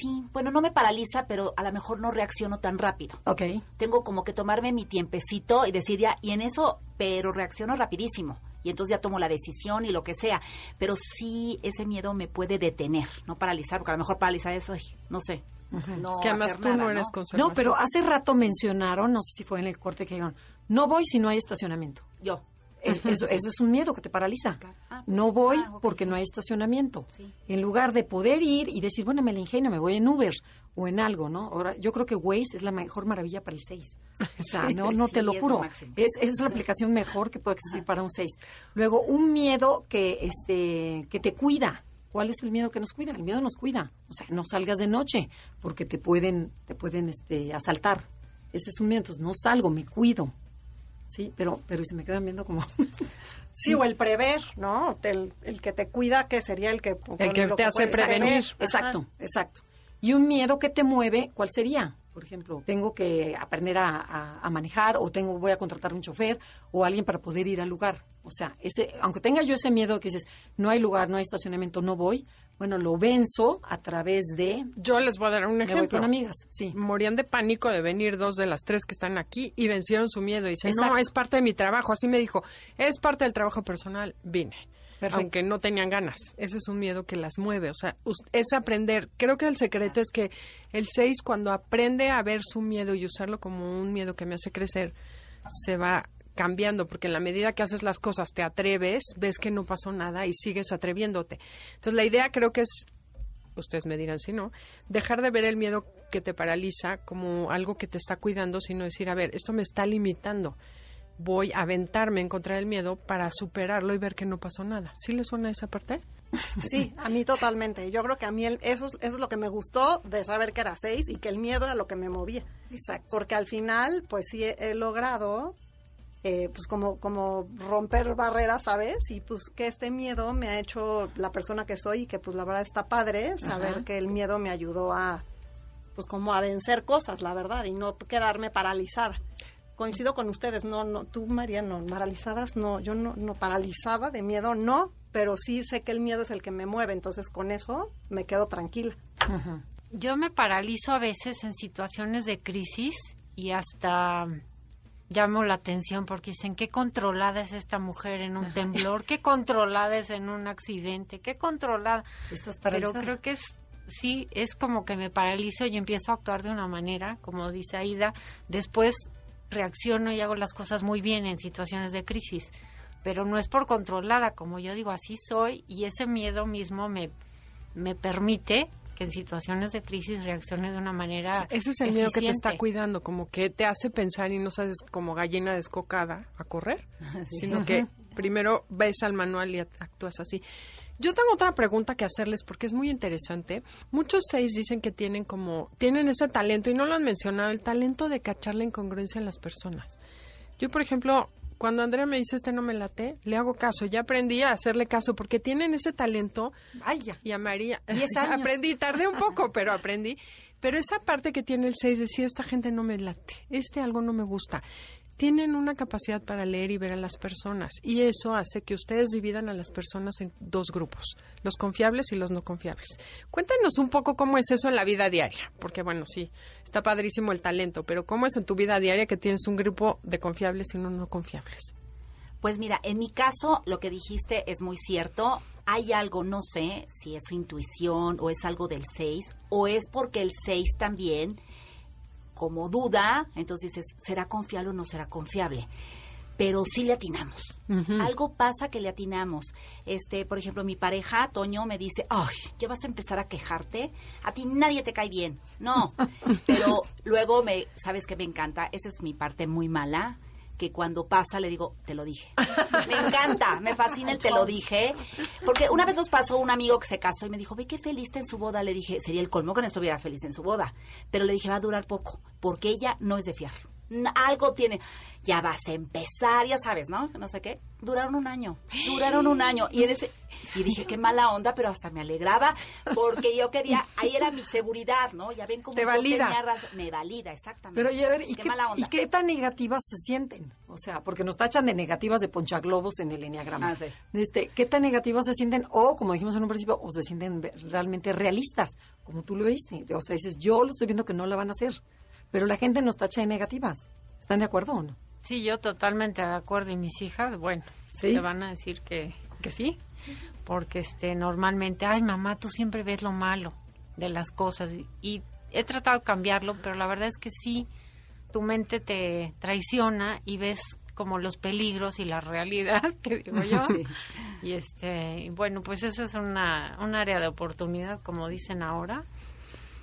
sí, bueno, no me paraliza, pero a lo mejor no reacciono tan rápido. Ok. Tengo como que tomarme mi tiempecito y decir ya, y en eso, pero reacciono rapidísimo. Y entonces ya tomo la decisión y lo que sea. Pero sí, ese miedo me puede detener, no paralizar, porque a lo mejor paralizar eso, ay, no sé. no es que además tú nada, no eres ¿no? conservador. No, pero hace rato mencionaron, no sé si fue en el corte que dijeron, no voy si no hay estacionamiento. Yo. Es- eso, eso es un miedo que te paraliza. Ah, pues no sí. voy Ah, porque no hay estacionamiento. Sí. En lugar de poder ir y decir, bueno, me la ingenio, me voy en Uber o en algo, ¿no? Ahora, yo creo que Waze es la mejor maravilla para el 6. O sea, no, no te Sí, lo es lo juro. Es, esa es la aplicación mejor que puede existir para un 6. Luego, un miedo que, este, que te cuida. ¿Cuál es el miedo que nos cuida? El miedo nos cuida. O sea, no salgas de noche porque te pueden, te pueden este, asaltar. Ese es un miedo. Entonces, no salgo, me cuido. Sí, pero, pero se me quedan viendo como... Sí, o el prever, ¿no? El, el que te cuida, que sería el que... El que te hace prevenir. Exacto, exacto. Y un miedo que te mueve, ¿cuál sería? Por ejemplo, tengo que aprender a, a- a manejar o tengo voy a contratar un chofer o alguien para poder ir al lugar. O sea, ese, aunque tenga yo ese miedo que dices, no hay lugar, no hay estacionamiento, no voy, bueno, lo venzo a través de... Yo les voy a dar un Me voy ejemplo. con amigas, sí. Morían de pánico de venir dos de las tres que están aquí y vencieron su miedo. Y dicen, no, es parte de mi trabajo. Así me dijo, es parte del trabajo personal. Vine. Perfecto. Aunque no tenían ganas. Ese es un miedo que las mueve. O sea, es aprender. Creo que el secreto es que el 6, cuando aprende a ver su miedo y usarlo como un miedo que me hace crecer, se va cambiando, porque en la medida que haces las cosas, te atreves, ves que no pasó nada y sigues atreviéndote. Entonces, la idea creo que es ustedes me dirán si no, dejar de ver el miedo que te paraliza como algo que te está cuidando, sino decir, a ver, esto me está limitando. Voy a aventarme en contra del miedo para superarlo y ver que no pasó nada. ¿Sí le suena esa parte? Sí, a mí totalmente. Yo creo que a mí el- eso, es- eso es lo que me gustó de saber que era seis y que el miedo era lo que me movía. Exacto. Porque al final, pues sí he, he logrado, eh, pues como, como romper barreras, ¿sabes? Y pues que este miedo me ha hecho la persona que soy y que pues la verdad está padre saber Ajá. que el miedo me ayudó a, pues como a vencer cosas, la verdad, y no quedarme paralizada. Coincido con ustedes, no, no, tú María, no, paralizadas, no, yo no, no paralizada de miedo, no, pero sí sé que el miedo es el que me mueve, entonces con eso me quedo tranquila. Yo me paralizo a veces en situaciones de crisis y hasta llamo la atención porque dicen qué controlada es esta mujer en un temblor, qué controlada es en un accidente, qué controlada. Estás Pero creo que es sí es como que me paralizo y empiezo a actuar de una manera, como dice Aida, después reacciono y hago las cosas muy bien en situaciones de crisis, pero no es por controlada, como yo digo, así soy y ese miedo mismo me me permite que en situaciones de crisis reaccione de una manera Ese es el miedo que te está cuidando, como que te hace pensar y no sabes como gallina descocada a correr, sino que primero ves al manual y act- actúas así. Yo tengo otra pregunta que hacerles porque es muy interesante. Muchos seis dicen que tienen como, tienen ese talento y no lo han mencionado, el talento de cachar la incongruencia en las personas. Yo, por ejemplo, cuando Andrea me dice este no me late, le hago caso. Ya aprendí a hacerle caso porque tienen ese talento Vaya. y a María. Diez años. aprendí, tardé un poco, pero aprendí. Pero esa parte que tiene el 6, decir, esta gente no me late, este algo no me gusta. Tienen una capacidad para leer y ver a las personas. Y eso hace que ustedes dividan a las personas en dos grupos, los confiables y los no confiables. Cuéntanos un poco cómo es eso en la vida diaria. Porque, bueno, sí, está padrísimo el talento, pero ¿cómo es en tu vida diaria que tienes un grupo de confiables y uno no confiables? Pues mira, en mi caso lo que dijiste es muy cierto. Hay algo, no sé si es su intuición o es algo del 6 o es porque el 6 también, como duda, entonces dices, ¿será confiable o no será confiable? Pero sí le atinamos. Algo pasa que le atinamos. Este, por ejemplo, mi pareja, Toño, me dice, ay, ya vas a empezar a quejarte. A ti nadie te cae bien. No. Pero luego me, ¿sabes qué me encanta? Esa es mi parte muy mala que cuando pasa le digo, te lo dije. Me encanta, me fascina el te lo dije. Porque una vez nos pasó un amigo que se casó y me dijo, ve qué feliz está en su boda. Le dije, sería el colmo que no estuviera feliz en su boda. Pero le dije, va a durar poco, porque ella no es de fiar. Algo tiene, ya vas a empezar, ya sabes, ¿no? No sé qué. Duraron un año, duraron un año. Y, en ese, y dije, qué mala onda, pero hasta me alegraba, porque yo quería, ahí era mi seguridad, ¿no? Ya ven cómo Te valida. tenía razón. Me valida, exactamente. Pero, y a ver, ¿y qué, qué, mala onda. ¿y qué tan negativas se sienten? O sea, porque nos tachan de negativas de ponchaglobos en el enneagrama. Ah, sí. Este, ¿Qué tan negativas se sienten? O, como dijimos en un principio, o se sienten realmente realistas, como tú lo viste. O sea, dices, yo lo estoy viendo que no la van a hacer. Pero la gente nos tacha de negativas. ¿Están de acuerdo o no? Sí, yo totalmente de acuerdo y mis hijas, bueno, ¿Sí? te van a decir que, que sí, porque este normalmente, ay mamá, tú siempre ves lo malo de las cosas y, he tratado de cambiarlo, pero la verdad es que sí, tu mente te traiciona y ves como los peligros y la realidad, que digo yo. Sí. Y este, bueno, pues esa es una, un área de oportunidad, como dicen ahora,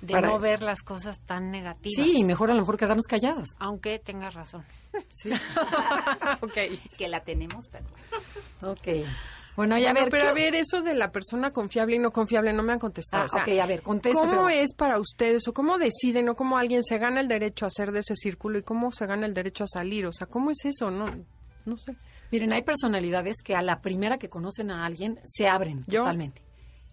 de Para- no ver las cosas tan negativas. Sí, y mejor a lo mejor quedarnos calladas. Aunque tengas razón. Sí. ok. que la tenemos, pero bueno. ok. Bueno, y a Bueno, ver, pero ¿qué- a ver, eso de la persona confiable y no confiable no me han contestado. Ah, O sea, ok, a ver, conteste, ¿Cómo pero- es para ustedes o cómo deciden o cómo alguien se gana el derecho a hacer de ese círculo y cómo se gana el derecho a salir? O sea, ¿cómo es eso? No, no sé. Miren, hay personalidades que a la primera que conocen a alguien se abren ¿Yo? totalmente.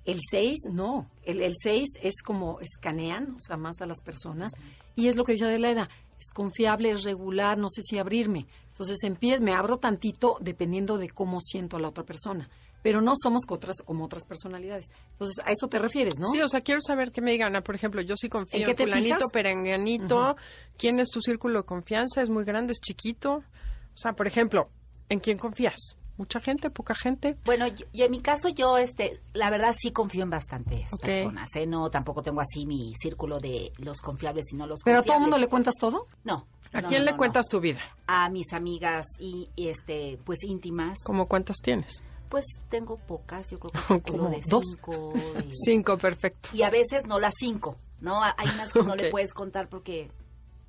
El 6, no. El, el 6 es como escanean, o sea, más a las personas. Y es lo que dice Adelaida, es confiable, es regular, no sé si abrirme. Entonces empiezo, me abro tantito dependiendo de cómo siento a la otra persona. Pero no somos co- otras, como otras personalidades. Entonces, a eso te refieres, ¿no? Sí, o sea, quiero saber qué me digan. Ah, Por ejemplo, yo sí confío ¿En en, fulanito, perenganito. ¿Quién es tu círculo de confianza? ¿Es muy grande? ¿Es chiquito? O sea, por ejemplo, ¿en quién confías? ¿Mucha gente? ¿Poca gente? Bueno, yo, yo en mi caso, yo, este, la verdad sí confío en bastantes personas, ¿eh? No, tampoco tengo así mi círculo de los confiables y no los Pero a todo el mundo le cuentas todo. No. ¿A no, quién no, le no, cuentas no. tu vida? A mis amigas y, y, este, pues íntimas. ¿Cómo cuántas tienes? Pues tengo pocas, yo creo que un de ¿Dos? cinco. y- Cinco, perfecto. Y a veces no las cinco, ¿no? Hay unas que no le puedes contar porque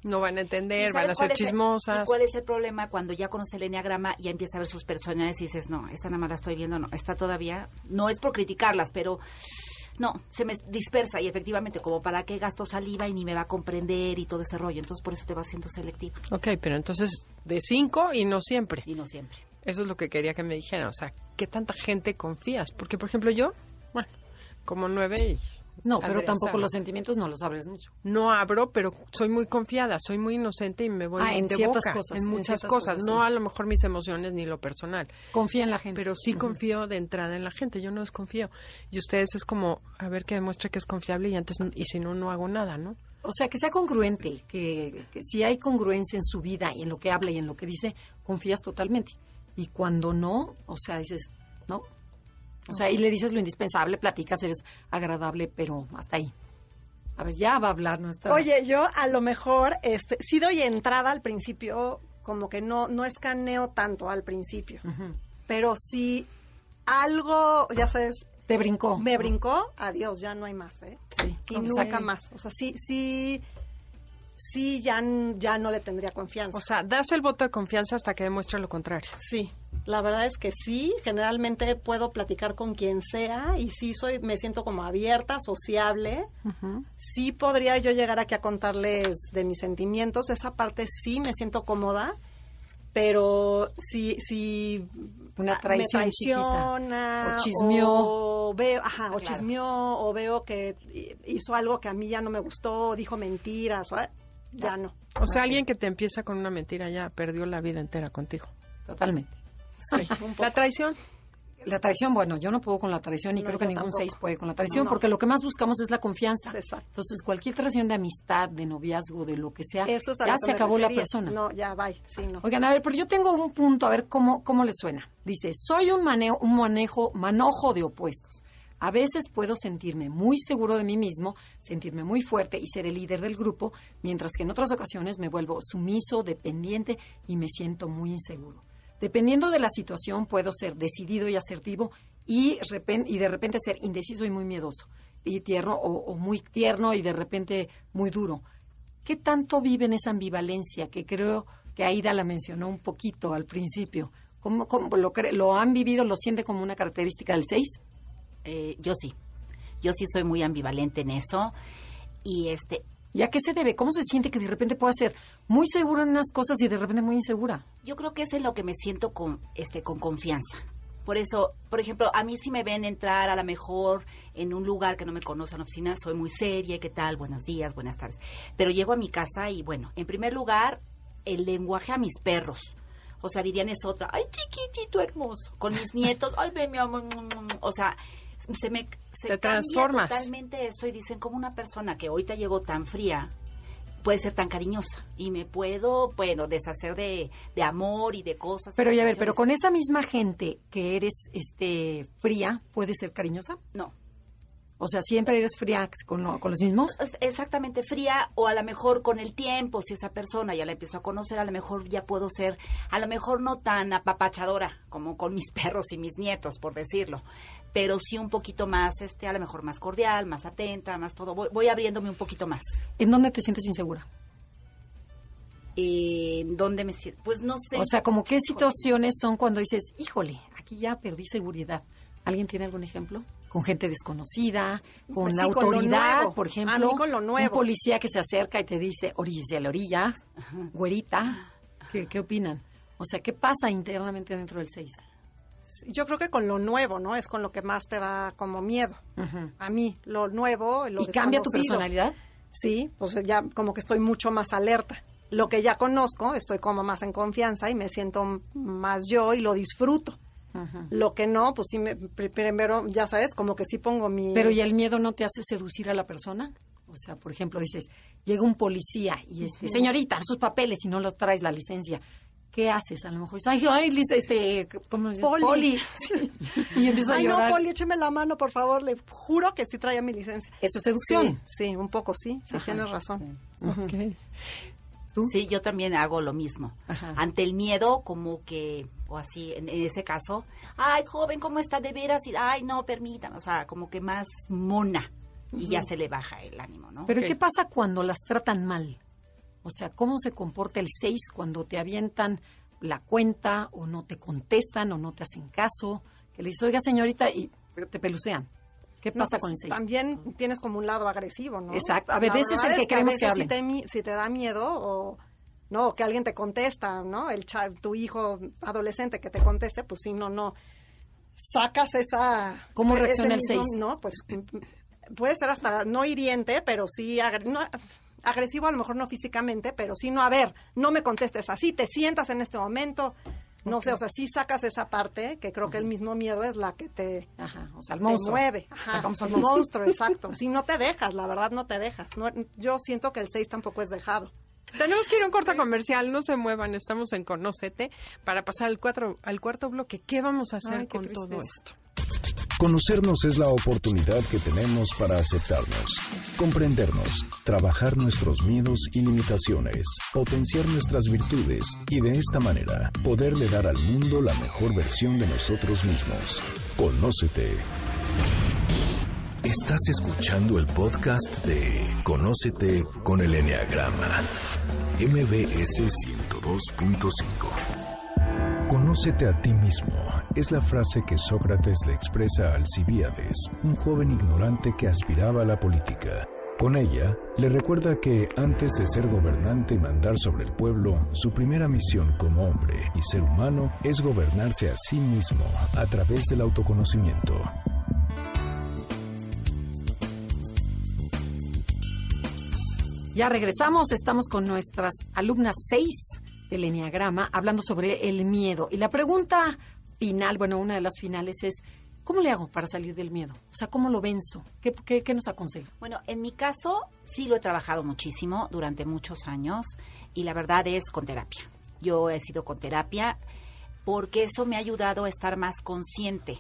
No van a ¿Y entender, van a ser el- chismosas. ¿Y cuál es el problema cuando ya conoces el enneagrama y ya empieza a ver sus personalidades y dices, no, esta nada más la estoy viendo, no, esta todavía, no es por criticarlas, pero no, se me dispersa y efectivamente, como para qué gasto saliva y ni me va a comprender y todo ese rollo, entonces por eso te vas siendo selectivo Ok, pero entonces de cinco y no siempre. y no siempre. Eso es lo que quería que me dijeran. O sea, ¿qué tanta gente confías? Porque, por ejemplo, yo, bueno, como nueve y No, pero tampoco los sentimientos no los abres mucho. No abro, pero soy muy confiada, soy muy inocente y me voy Ah, en de ciertas boca, cosas, en muchas cosas. cosas, no a lo mejor mis emociones ni lo personal, Confía en la gente. pero sí confío de entrada en la gente. Yo no desconfío. Y ustedes es como, a ver que demuestre que es confiable y antes, y si no, no hago nada, ¿no? O sea, que sea congruente, que, que si hay congruencia en su vida y en lo que habla y en lo que dice, confías totalmente. Y cuando no, o sea, dices, no. O sea, y le dices lo indispensable, platicas, eres agradable, pero hasta ahí. A ver, ya va a hablar nuestra... Oye, yo a lo mejor este, sí doy entrada al principio, como que no, no escaneo tanto al principio. Pero si algo, ya sabes, te brincó. me brincó, adiós, ya no hay más, ¿eh? Sí, Y exacto. nunca más. O sea, sí, sí, sí, ya, ya no le tendría confianza. O sea, das el voto de confianza hasta que demuestre lo contrario. Sí, la verdad es que sí, generalmente puedo platicar con quien sea y sí soy, me siento como abierta, sociable. Sí podría yo llegar aquí a contarles de mis sentimientos, esa parte sí me siento cómoda, pero si, si Una ah, traición me traiciona O chismeó. o veo, ajá, o claro. chismeó o veo que hizo algo que a mí ya no me gustó, dijo mentiras, o, ah, ya no. O sea, alguien que te empieza con una mentira ya perdió la vida entera contigo. Totalmente. Sí. La traición. La traición, bueno, yo no puedo con la traición y No, creo que ningún tampoco. seis puede con la traición, No. porque lo que más buscamos es la confianza. Exacto. Entonces, cualquier traición de amistad, de noviazgo, de lo que sea, Eso es a ya se acabó la persona. No, ya, bye. Sí, no. Oigan, a ver, pero yo tengo un punto, a ver cómo, cómo le suena. Dice, soy un manejo, un manejo, manojo de opuestos. A veces puedo sentirme muy seguro de mí mismo, sentirme muy fuerte y ser el líder del grupo, mientras que en otras ocasiones me vuelvo sumiso, dependiente y me siento muy inseguro. Dependiendo de la situación, puedo ser decidido y asertivo y, y de repente ser indeciso y muy miedoso, y tierno o, muy tierno y de repente muy duro. ¿Qué tanto viven esa ambivalencia que creo que Aida la mencionó un poquito al principio? ¿Cómo, lo, lo han vivido, lo siente como una característica del 6? Eh, yo sí. Yo sí soy muy ambivalente en eso. Y este, ¿Y a qué se debe? ¿Cómo se siente que de repente pueda ser muy seguro en unas cosas y de repente muy insegura? yo creo que es en lo que me siento con, este, con confianza. Por eso, por ejemplo, a mí si me ven entrar a lo mejor en un lugar que no me conoce en la oficina, soy muy seria, ¿qué tal? Buenos días, buenas tardes. Pero llego a mi casa y bueno, en primer lugar, el lenguaje a mis perros. O sea, dirían es otra, ay, chiquitito hermoso. Con mis nietos, ay, ve mi amor. O sea, se me se Te transformas. totalmente eso y dicen como una persona que ahorita llegó tan fría puede ser tan cariñosa y me puedo, bueno, deshacer de, de amor y de cosas. Pero ya ver, pero con esa misma gente que eres este fría, ¿puedes ser cariñosa? No, O sea, siempre eres fría con, lo- con los mismos. exactamente fría o a lo mejor con el tiempo, si esa persona ya la empiezo a conocer, a lo mejor ya puedo ser, a lo mejor no tan apapachadora como con mis perros y mis nietos, por decirlo, pero sí un poquito más, este, a lo mejor más cordial, más atenta, más todo. Voy, voy abriéndome un poquito más. ¿En dónde te sientes insegura? Eh, ¿Dónde me siento? Pues no sé. O sea, como qué situaciones son cuando dices, híjole, aquí ya perdí seguridad. ¿Alguien tiene algún ejemplo? Con gente desconocida, con Pues la sí, con lo autoridad, nuevo. por A ejemplo. mí con lo nuevo. Un policía que se acerca y te dice, oríllese a la orilla, güerita. ¿Qué, ¿Qué opinan? O sea, ¿qué pasa internamente dentro del 6? Yo creo que con lo nuevo, ¿no? Es con lo que más te da como miedo. A mí, lo nuevo, lo ¿Y cambia tu personalidad? Sí, pues ya como que estoy mucho más alerta. Lo que ya conozco, estoy como más en confianza y me siento más yo y lo disfruto. Lo que no, pues sí, me, pri- primero, ya sabes, como que sí pongo mi... Pero ¿y el miedo no te hace seducir a la persona? O sea, por ejemplo, dices, llega un policía y este, señorita, sus papeles y no los traes la licencia. ¿Qué haces? A lo mejor dices, ay, ay, lic- este, ¿cómo dices? Poli. Sí. Y empieza a Ay, llorar. no, Poli, écheme la mano, por favor. Le juro que sí traía mi licencia. Eso es seducción. Sí, sí, un poco sí, sí Ajá. tienes razón. Sí, yo también hago lo mismo. Ajá. Ante el miedo, como que, o así, en, en ese caso, ay, joven, ¿cómo está de veras? Y, ay, no, permítame, o sea, como que más mona. Y ya se le baja el ánimo, ¿no? Pero. ¿qué pasa cuando las tratan mal? O sea, ¿cómo se comporta el 6 cuando te avientan la cuenta o no te contestan o no te hacen caso? Que le dices, oiga señorita, y te pelucean. ¿Qué No, pasa pues, con el 6? También tienes como un lado agresivo, ¿no? Exacto. A ese es el que queremos que veces hable. Si te, mi- si te da miedo o no, que alguien te contesta, ¿no? El cha- tu hijo adolescente que te conteste, pues sí, no, no. Sacas esa... ¿Cómo reacciona el mismo- seis? No, pues mm, puede ser hasta no hiriente, pero sí no, agresivo, a lo mejor no físicamente, pero sí no, a ver, no me contestes así, te sientas en este momento. No sé, o sea, sí sacas esa parte, que creo que el mismo miedo es la que te, Ajá, o sea, el te mueve. Ajá, Sacamos al el monstruo. monstruo, exacto. Si no te dejas, la verdad no te dejas. No, yo siento que el 6 tampoco es dejado. Tenemos que ir a un corte comercial, no se muevan, estamos en Conócete para pasar al, cuatro, al cuarto bloque. ¿Qué vamos a hacer Ay, con todo esto? Conocernos es la oportunidad que tenemos para aceptarnos, comprendernos, trabajar nuestros miedos y limitaciones, potenciar nuestras virtudes y de esta manera poderle dar al mundo la mejor versión de nosotros mismos. Conócete. Estás escuchando el podcast de Conócete con el Enneagrama, MBS 102.5. Conócete a ti mismo es la frase que Sócrates le expresa a Alcibíades, un joven ignorante que aspiraba a la política. Con ella, le recuerda que antes de ser gobernante y mandar sobre el pueblo, su primera misión como hombre y ser humano es gobernarse a sí mismo a través del autoconocimiento. Ya regresamos, estamos con nuestras alumnas 6 del Enneagrama hablando sobre el miedo. Y la pregunta final, bueno, una de las finales es, ¿cómo le hago para salir del miedo? O sea, ¿cómo lo venzo? ¿Qué, qué, qué nos aconseja? Bueno, en mi caso sí lo he trabajado muchísimo durante muchos años y la verdad es con terapia. Yo he sido con terapia porque eso me ha ayudado a estar más consciente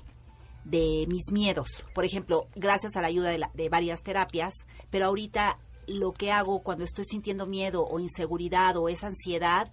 de mis miedos. Por ejemplo, gracias a la ayuda de, la- de varias terapias, pero ahorita lo que hago cuando estoy sintiendo miedo o inseguridad o esa ansiedad,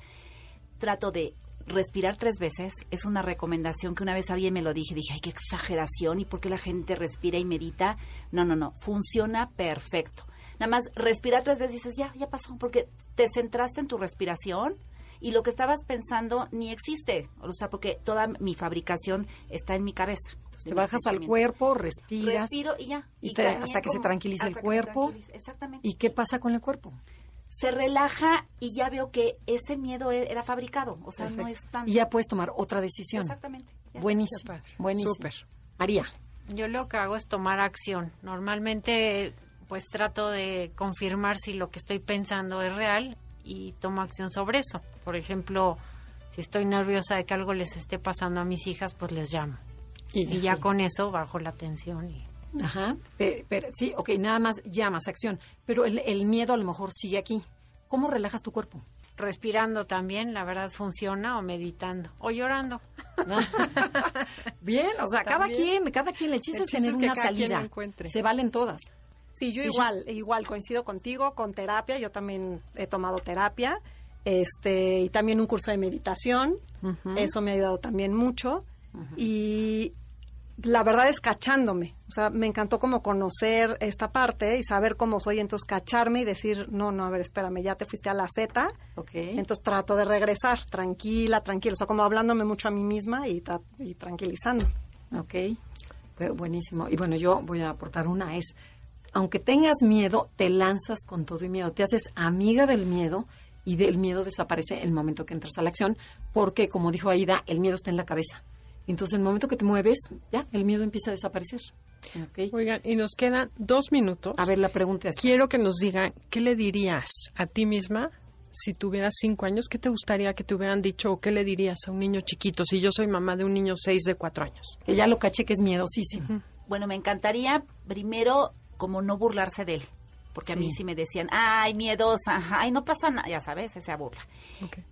trato de respirar tres veces. Es una recomendación que una vez alguien me lo dije, dije, ay, qué exageración, ¿y por qué la gente respira y medita? No, no, no, funciona perfecto. Nada más respirar tres veces y dices, ya, ya pasó, porque te centraste en tu respiración y lo que estabas pensando ni existe. O sea, porque toda mi fabricación está en mi cabeza. Te bajas al cuerpo, respiras. Respiro y ya. y te- cambia hasta que se tranquilice el cuerpo. Exactamente ¿Y qué pasa con el cuerpo? Se relaja y ya veo que ese miedo e- era fabricado, o sea, no es tan... Y ya puedes tomar otra decisión. Exactamente. ya. Buenísimo. Buenísimo. Súper. María. Yo lo que hago es tomar acción. Normalmente, pues trato de confirmar si lo que estoy pensando es real y tomo acción sobre eso. Por ejemplo, si estoy nerviosa de que algo les esté pasando a mis hijas, pues les llamo. Y, ya con eso bajo la tensión. Y... Ajá. Pero, sí, ok, nada más llamas, acción. Pero el, el miedo a lo mejor sigue aquí. ¿Cómo relajas tu cuerpo? Respirando también, la verdad funciona, o meditando, o llorando. Bien, o sea, cada quien, cada quien, el chiste El es tener es que una salida. Se valen todas. Sí, yo igual, igual coincido contigo con terapia. Yo también he tomado terapia, este, y también un curso de meditación. Eso me ha ayudado también mucho. Y la verdad es cachándome. O sea, me encantó como conocer esta parte y saber cómo soy, entonces cacharme y decir, no, no, a ver, espérame, ya te fuiste a la Z. Ok. Entonces trato de regresar, tranquila, tranquila. O sea, como hablándome mucho a mí misma y, tra- y tranquilizando. Ok. Bu- Buenísimo. Y bueno, yo voy a aportar una, es, aunque tengas miedo, te lanzas con todo y miedo. Te haces amiga del miedo y del miedo desaparece el momento que entras a la acción, porque como dijo Aida, el miedo está en la cabeza. Entonces, en el momento que te mueves, ya, el miedo empieza a desaparecer. Oigan, y nos quedan dos minutos. A ver, la pregunta es, Quiero que nos digan, ¿qué le dirías a ti misma si tuvieras cinco años? ¿Qué te gustaría que te hubieran dicho o qué le dirías a un niño chiquito si yo soy mamá de un niño seis de cuatro años? que ya lo caché que es miedosísimo. Bueno, me encantaría primero como no burlarse de él, porque a mí Sí. me decían, ay, miedosa, ajá, ay, no pasa nada, ya sabes, esa burla.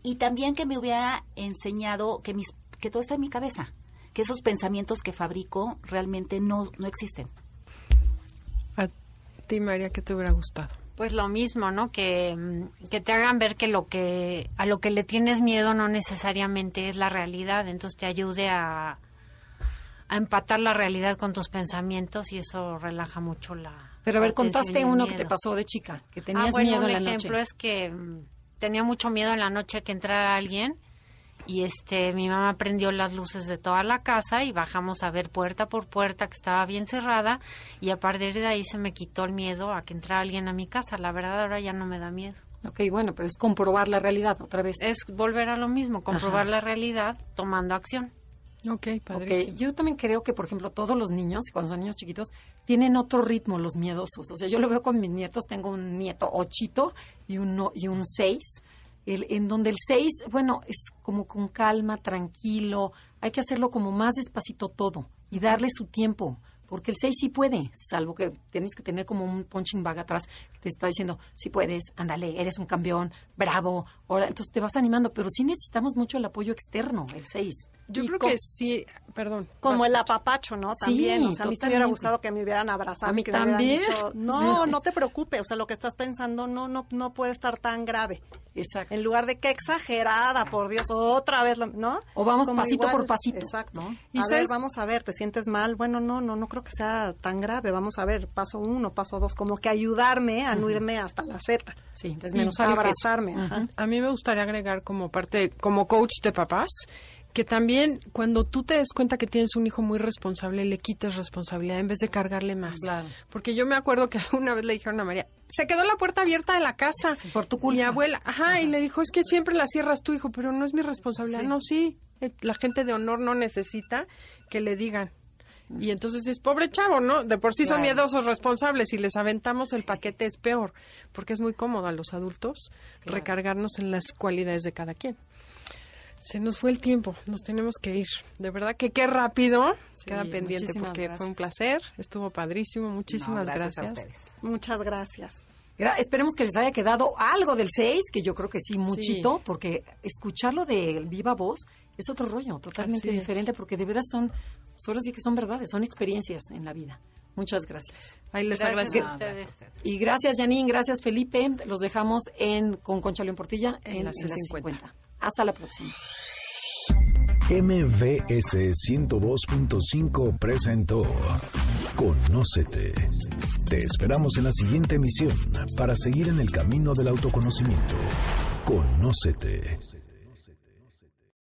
Y también que me hubiera enseñado que mis que todo está en mi cabeza, que esos pensamientos que fabrico realmente no, no existen. A ti, María, ¿qué te hubiera gustado? Pues lo mismo, ¿no? Que, mm, que te hagan ver que lo que a lo que le tienes miedo no necesariamente es la realidad, entonces te ayude a, a empatar la realidad con tus pensamientos y eso relaja mucho la. Pero a ver, contaste uno que te pasó de chica, que Ah, tenías bueno, miedo un en la ejemplo noche. es que mm, tenía mucho miedo en la noche que entrara alguien y este mi mamá prendió las luces de toda la casa y bajamos a ver puerta por puerta que estaba bien cerrada y a partir de ahí se me quitó el miedo a que entrara alguien a mi casa. La verdad ahora ya no me da miedo. Ok, bueno, pero es comprobar la realidad otra vez. Es volver a lo mismo, comprobar Ajá. la realidad tomando acción. Ok, padrísimo. Yo también creo que, por ejemplo, todos los niños, cuando son niños chiquitos, tienen otro ritmo, los miedosos. O sea, yo lo veo con mis nietos, tengo un nieto ochito y uno y un seis, el, en donde el seis, bueno, es como con calma, tranquilo, hay que hacerlo como más despacito todo y darle su tiempo. Porque el 6 sí puede, salvo que tienes que tener como un punching bag atrás que te está diciendo, sí puedes, ándale, eres un campeón, bravo. Ahora, entonces te vas animando, pero sí necesitamos mucho el apoyo externo, el 6. Yo Y creo que sí, perdón. Como el apapacho, ¿no? Sí, También, o sea, a mí sí me hubiera gustado que me hubieran abrazado. A mí que me también. dicho, no, Sí. no te preocupes, o sea, lo que estás pensando no, no, no puede estar tan grave. Exacto. En lugar de qué exagerada, por Dios, otra vez, lo- ¿no? O vamos pasito por pasito, Exacto. ¿no? Y a ver, sabes- vamos a ver, ¿te sientes mal? Bueno, no, no, no creo que sea tan grave. Vamos a ver, paso uno, paso dos, como que ayudarme a no irme hasta la Z. Sí, desmenuzar abrazarme. ajá. A mí me gustaría agregar como parte, como coach de papás, que también cuando tú te des cuenta que tienes un hijo muy responsable, le quites responsabilidad en vez de cargarle más. Claro. Porque yo me acuerdo que una vez le dijeron a María, se quedó la puerta abierta de la casa. por tu culpa. Mi abuela, ajá, y le dijo, es que siempre la cierras tu hijo, pero no es mi responsabilidad. Sí. No, sí, eh, la gente de honor no necesita que le digan. Y entonces es pobre chavo, ¿no? De por sí son Claro. miedosos responsables. Si les aventamos el paquete es peor, porque es muy cómodo a los adultos recargarnos en las cualidades de cada quien. Se nos fue el tiempo, nos tenemos que ir. De verdad que qué rápido. Sí, Queda pendiente porque fue un gracias. placer, estuvo padrísimo. Muchísimas No, gracias. a. Muchas gracias. Gra- Esperemos que les haya quedado algo del 6, que yo creo que sí, muchito, porque escucharlo de viva voz es otro rollo, totalmente Así es. diferente, porque de veras son, pues ahora sí que son verdades, son experiencias en la vida. Muchas gracias. Ahí les Gracias agradezco. a ustedes. Y gracias, Janine, gracias, Felipe. Los dejamos en con Concha León Portilla En en, la en la C50. 50. Hasta la próxima. MVS 102.5 presentó Conócete. Te esperamos en la siguiente emisión para seguir en el camino del autoconocimiento. Conócete.